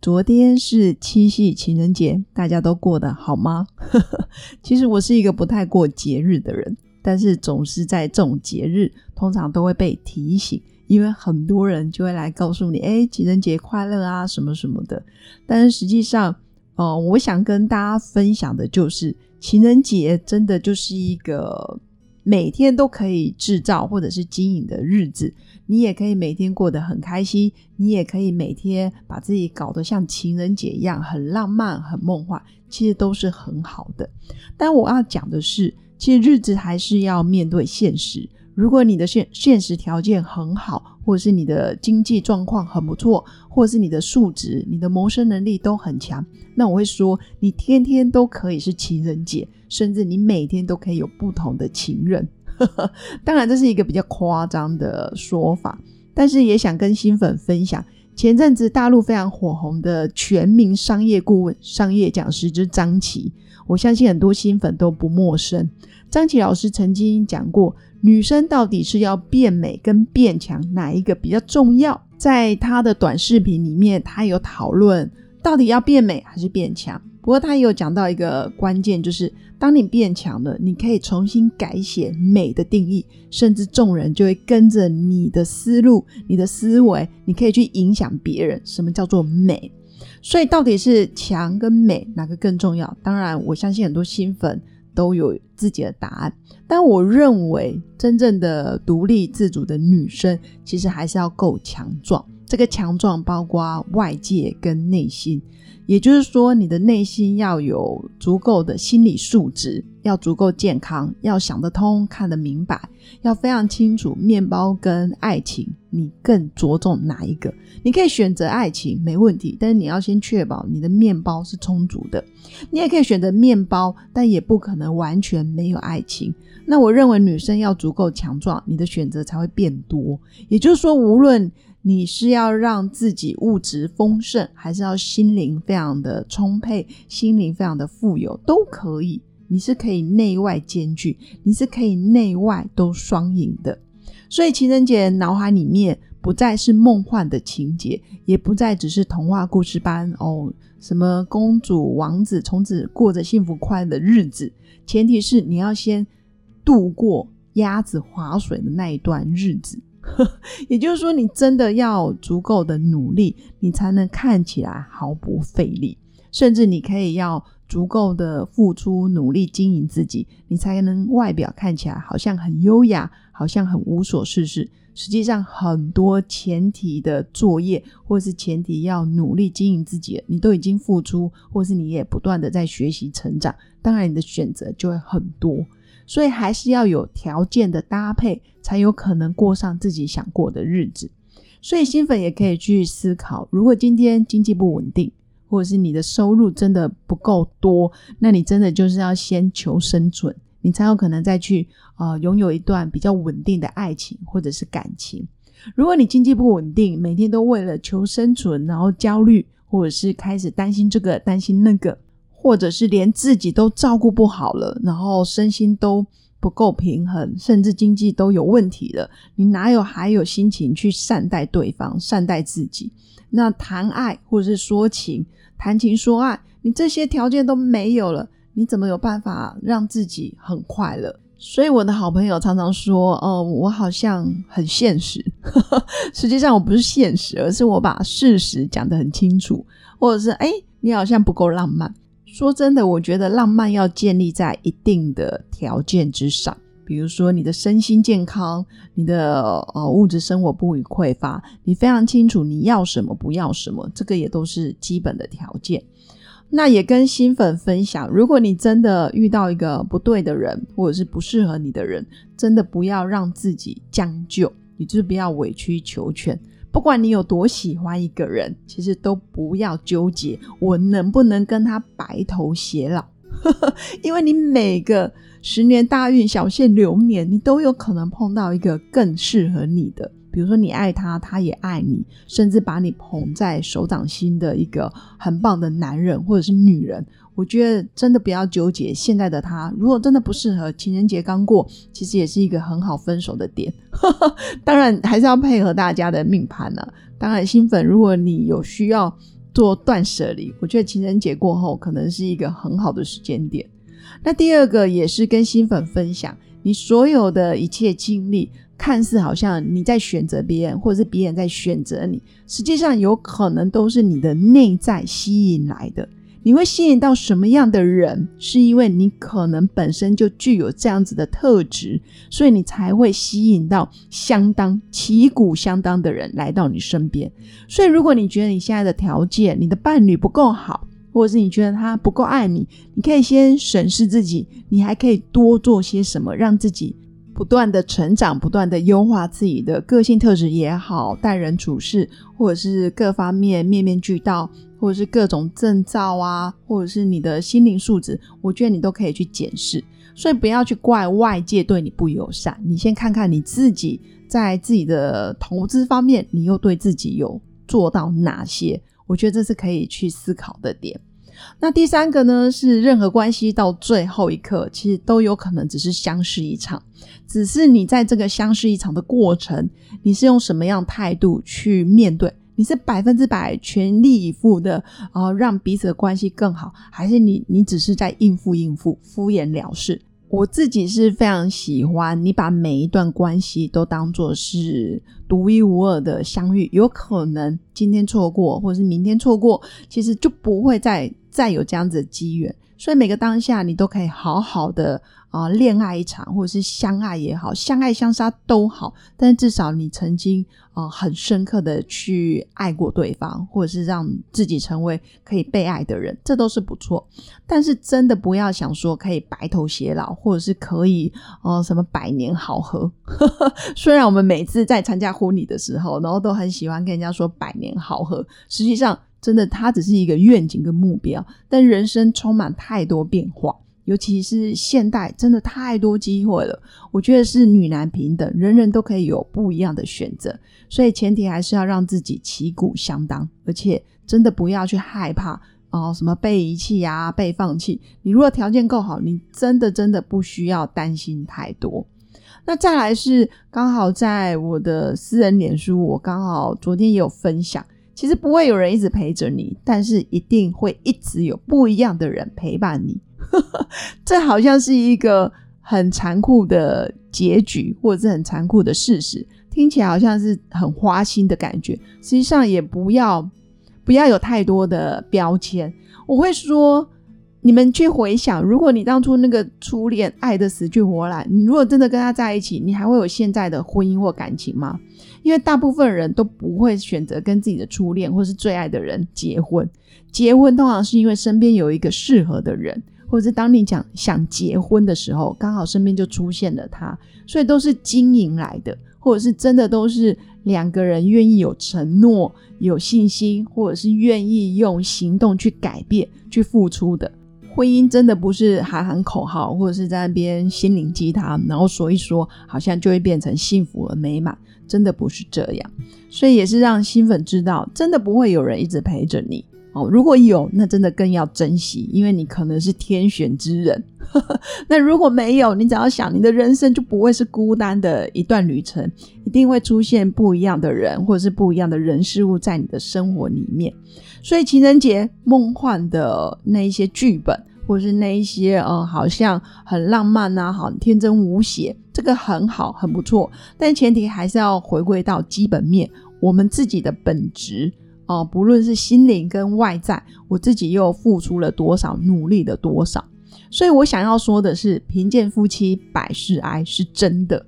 昨天是七夕情人节，大家都过得好吗？其实我是一个不太过节日的人，但是总是在这种节日，通常都会被提醒，因为很多人就会来告诉你，哎，情人节快乐啊，什么什么的。但是实际上，哦，我想跟大家分享的就是，情人节真的就是一个。每天都可以制造或者是经营的日子，你也可以每天过得很开心，你也可以每天把自己搞得像情人节一样很浪漫、很梦幻，其实都是很好的。但我要讲的是，其实日子还是要面对现实。如果你的现现实条件很好，或者是你的经济状况很不错，或者是你的素质、你的谋生能力都很强，那我会说，你天天都可以是情人节。甚至你每天都可以有不同的情人，当然这是一个比较夸张的说法，但是也想跟新粉分享，前阵子大陆非常火红的全民商业顾问、商业讲师之张琪，我相信很多新粉都不陌生。张琪老师曾经讲过，女生到底是要变美跟变强，哪一个比较重要？在他的短视频里面，他有讨论到底要变美还是变强。不过他也有讲到一个关键，就是当你变强了，你可以重新改写美的定义，甚至众人就会跟着你的思路、你的思维，你可以去影响别人。什么叫做美？所以到底是强跟美哪个更重要？当然，我相信很多新粉都有自己的答案。但我认为，真正的独立自主的女生，其实还是要够强壮。这个强壮包括外界跟内心。也就是说，你的内心要有足够的心理素质，要足够健康，要想得通、看得明白，要非常清楚面包跟爱情，你更着重哪一个？你可以选择爱情，没问题，但是你要先确保你的面包是充足的。你也可以选择面包，但也不可能完全没有爱情。那我认为女生要足够强壮，你的选择才会变多。也就是说，无论你是要让自己物质丰盛，还是要心灵非常的充沛，心灵非常的富有，都可以。你是可以内外兼具，你是可以内外都双赢的。所以情人节脑海里面不再是梦幻的情节，也不再只是童话故事般哦，什么公主王子从此过着幸福快乐的日子。前提是你要先度过鸭子划水的那一段日子。也就是说，你真的要足够的努力，你才能看起来毫不费力。甚至你可以要足够的付出努力经营自己，你才能外表看起来好像很优雅，好像很无所事事。实际上，很多前提的作业，或是前提要努力经营自己，你都已经付出，或是你也不断的在学习成长。当然，你的选择就会很多。所以还是要有条件的搭配，才有可能过上自己想过的日子。所以新粉也可以去思考：如果今天经济不稳定，或者是你的收入真的不够多，那你真的就是要先求生存，你才有可能再去呃拥有一段比较稳定的爱情或者是感情。如果你经济不稳定，每天都为了求生存，然后焦虑，或者是开始担心这个担心那个。或者是连自己都照顾不好了，然后身心都不够平衡，甚至经济都有问题了，你哪有还有心情去善待对方、善待自己？那谈爱或者是说情、谈情说爱，你这些条件都没有了，你怎么有办法让自己很快乐？所以我的好朋友常常说：“哦，我好像很现实，实际上我不是现实，而是我把事实讲得很清楚，或者是哎，你好像不够浪漫。”说真的，我觉得浪漫要建立在一定的条件之上，比如说你的身心健康，你的呃物质生活不予匮乏，你非常清楚你要什么不要什么，这个也都是基本的条件。那也跟新粉分享，如果你真的遇到一个不对的人，或者是不适合你的人，真的不要让自己将就，你就是不要委曲求全。不管你有多喜欢一个人，其实都不要纠结我能不能跟他白头偕老。因为你每个十年大运、小限流年，你都有可能碰到一个更适合你的。比如说，你爱他，他也爱你，甚至把你捧在手掌心的一个很棒的男人或者是女人。我觉得真的不要纠结现在的他，如果真的不适合，情人节刚过，其实也是一个很好分手的点。当然还是要配合大家的命盘呢。当然，新粉，如果你有需要做断舍离，我觉得情人节过后可能是一个很好的时间点。那第二个也是跟新粉分享，你所有的一切经历。看似好像你在选择别人，或者是别人在选择你，实际上有可能都是你的内在吸引来的。你会吸引到什么样的人，是因为你可能本身就具有这样子的特质，所以你才会吸引到相当旗鼓相当的人来到你身边。所以，如果你觉得你现在的条件，你的伴侣不够好，或者是你觉得他不够爱你，你可以先审视自己，你还可以多做些什么，让自己。不断的成长，不断的优化自己的个性特质也好，待人处事，或者是各方面面面俱到，或者是各种证照啊，或者是你的心灵素质，我觉得你都可以去检视。所以不要去怪外界对你不友善，你先看看你自己在自己的投资方面，你又对自己有做到哪些？我觉得这是可以去思考的点。那第三个呢，是任何关系到最后一刻，其实都有可能只是相识一场，只是你在这个相识一场的过程，你是用什么样态度去面对？你是百分之百全力以赴的啊，让彼此的关系更好，还是你你只是在应付应付、敷衍了事？我自己是非常喜欢你把每一段关系都当做是独一无二的相遇，有可能今天错过，或者是明天错过，其实就不会再再有这样子的机缘。所以每个当下，你都可以好好的啊恋爱一场，或者是相爱也好，相爱相杀都好。但是至少你曾经啊很深刻的去爱过对方，或者是让自己成为可以被爱的人，这都是不错。但是真的不要想说可以白头偕老，或者是可以哦什么百年好合。虽然我们每次在参加婚礼的时候，然后都很喜欢跟人家说百年好合，实际上。真的，它只是一个愿景跟目标，但人生充满太多变化，尤其是现代，真的太多机会了。我觉得是女男平等，人人都可以有不一样的选择，所以前提还是要让自己旗鼓相当，而且真的不要去害怕哦，什么被遗弃呀、被放弃。你如果条件够好，你真的真的不需要担心太多。那再来是刚好在我的私人脸书，我刚好昨天也有分享。其实不会有人一直陪着你，但是一定会一直有不一样的人陪伴你。这好像是一个很残酷的结局，或者是很残酷的事实。听起来好像是很花心的感觉，实际上也不要不要有太多的标签。我会说。你们去回想，如果你当初那个初恋爱的死去活来，你如果真的跟他在一起，你还会有现在的婚姻或感情吗？因为大部分人都不会选择跟自己的初恋或是最爱的人结婚。结婚通常是因为身边有一个适合的人，或者是当你讲想结婚的时候，刚好身边就出现了他，所以都是经营来的，或者是真的都是两个人愿意有承诺、有信心，或者是愿意用行动去改变、去付出的。婚姻真的不是喊喊口号，或者是在那边心灵鸡汤，然后说一说，好像就会变成幸福而美满，真的不是这样。所以也是让新粉知道，真的不会有人一直陪着你哦。如果有，那真的更要珍惜，因为你可能是天选之人。那如果没有，你只要想，你的人生就不会是孤单的一段旅程，一定会出现不一样的人，或者是不一样的人事物在你的生活里面。所以情人节梦幻的那一些剧本，或是那一些呃，好像很浪漫啊，好天真无邪，这个很好，很不错。但前提还是要回归到基本面，我们自己的本质哦，不论是心灵跟外在，我自己又付出了多少，努力了多少。所以我想要说的是，贫贱夫妻百事哀，是真的。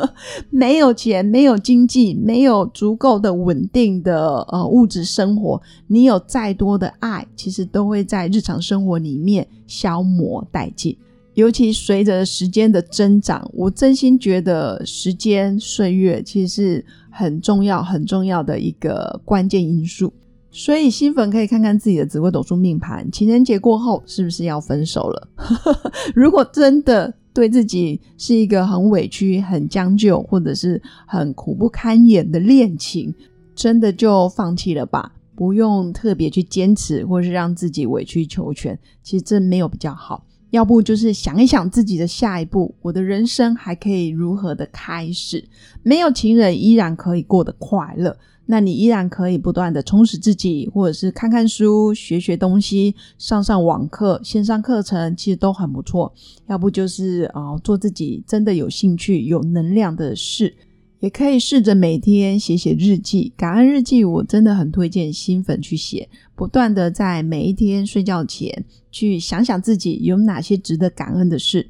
没有钱，没有经济，没有足够的稳定的呃物质生活，你有再多的爱，其实都会在日常生活里面消磨殆尽。尤其随着时间的增长，我真心觉得时间岁月其实是很重要、很重要的一个关键因素。所以新粉可以看看自己的紫微斗数命盘，情人节过后是不是要分手了？如果真的对自己是一个很委屈、很将就，或者是很苦不堪言的恋情，真的就放弃了吧，不用特别去坚持，或是让自己委曲求全。其实这没有比较好，要不就是想一想自己的下一步，我的人生还可以如何的开始？没有情人依然可以过得快乐。那你依然可以不断的充实自己，或者是看看书、学学东西、上上网课、线上课程，其实都很不错。要不就是啊，做自己真的有兴趣、有能量的事，也可以试着每天写写日记、感恩日记。我真的很推荐新粉去写，不断的在每一天睡觉前去想想自己有哪些值得感恩的事。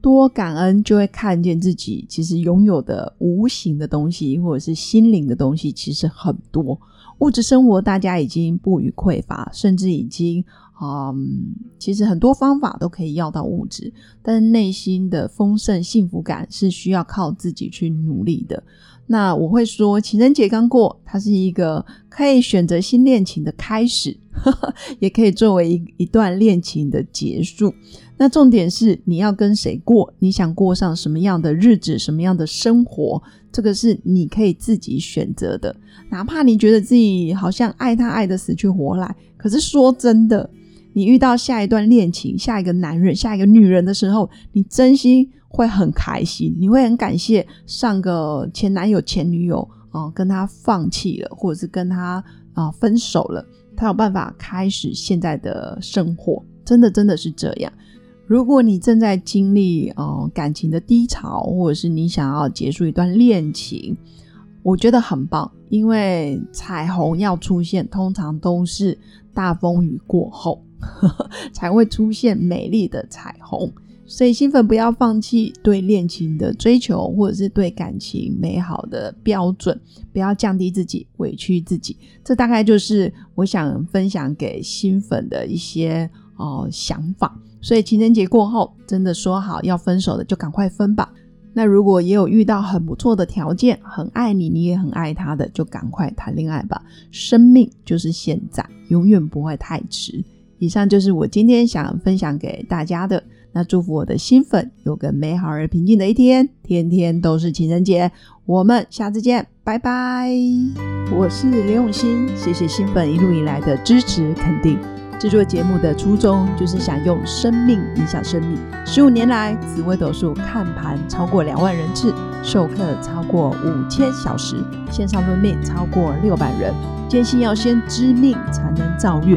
多感恩，就会看见自己其实拥有的无形的东西，或者是心灵的东西，其实很多。物质生活大家已经不予匮乏，甚至已经，嗯，其实很多方法都可以要到物质，但是内心的丰盛幸福感是需要靠自己去努力的。那我会说，情人节刚过，它是一个可以选择新恋情的开始，也可以作为一一段恋情的结束。那重点是你要跟谁过？你想过上什么样的日子、什么样的生活？这个是你可以自己选择的。哪怕你觉得自己好像爱他爱的死去活来，可是说真的，你遇到下一段恋情、下一个男人、下一个女人的时候，你真心会很开心，你会很感谢上个前男友、前女友啊，跟他放弃了，或者是跟他啊分手了，他有办法开始现在的生活。真的，真的是这样。如果你正在经历哦感情的低潮，或者是你想要结束一段恋情，我觉得很棒，因为彩虹要出现，通常都是大风雨过后 才会出现美丽的彩虹。所以，新粉不要放弃对恋情的追求，或者是对感情美好的标准，不要降低自己，委屈自己。这大概就是我想分享给新粉的一些哦想法。所以情人节过后，真的说好要分手的，就赶快分吧。那如果也有遇到很不错的条件，很爱你，你也很爱他的，就赶快谈恋爱吧。生命就是现在，永远不会太迟。以上就是我今天想分享给大家的。那祝福我的新粉有个美好而平静的一天，天天都是情人节。我们下次见，拜拜。我是刘永新，谢谢新粉一路以来的支持肯定。制作节目的初衷就是想用生命影响生命。十五年来，紫微斗数看盘超过两万人次，授课超过五千小时，线上论命超过六百人。坚信要先知命才能造运，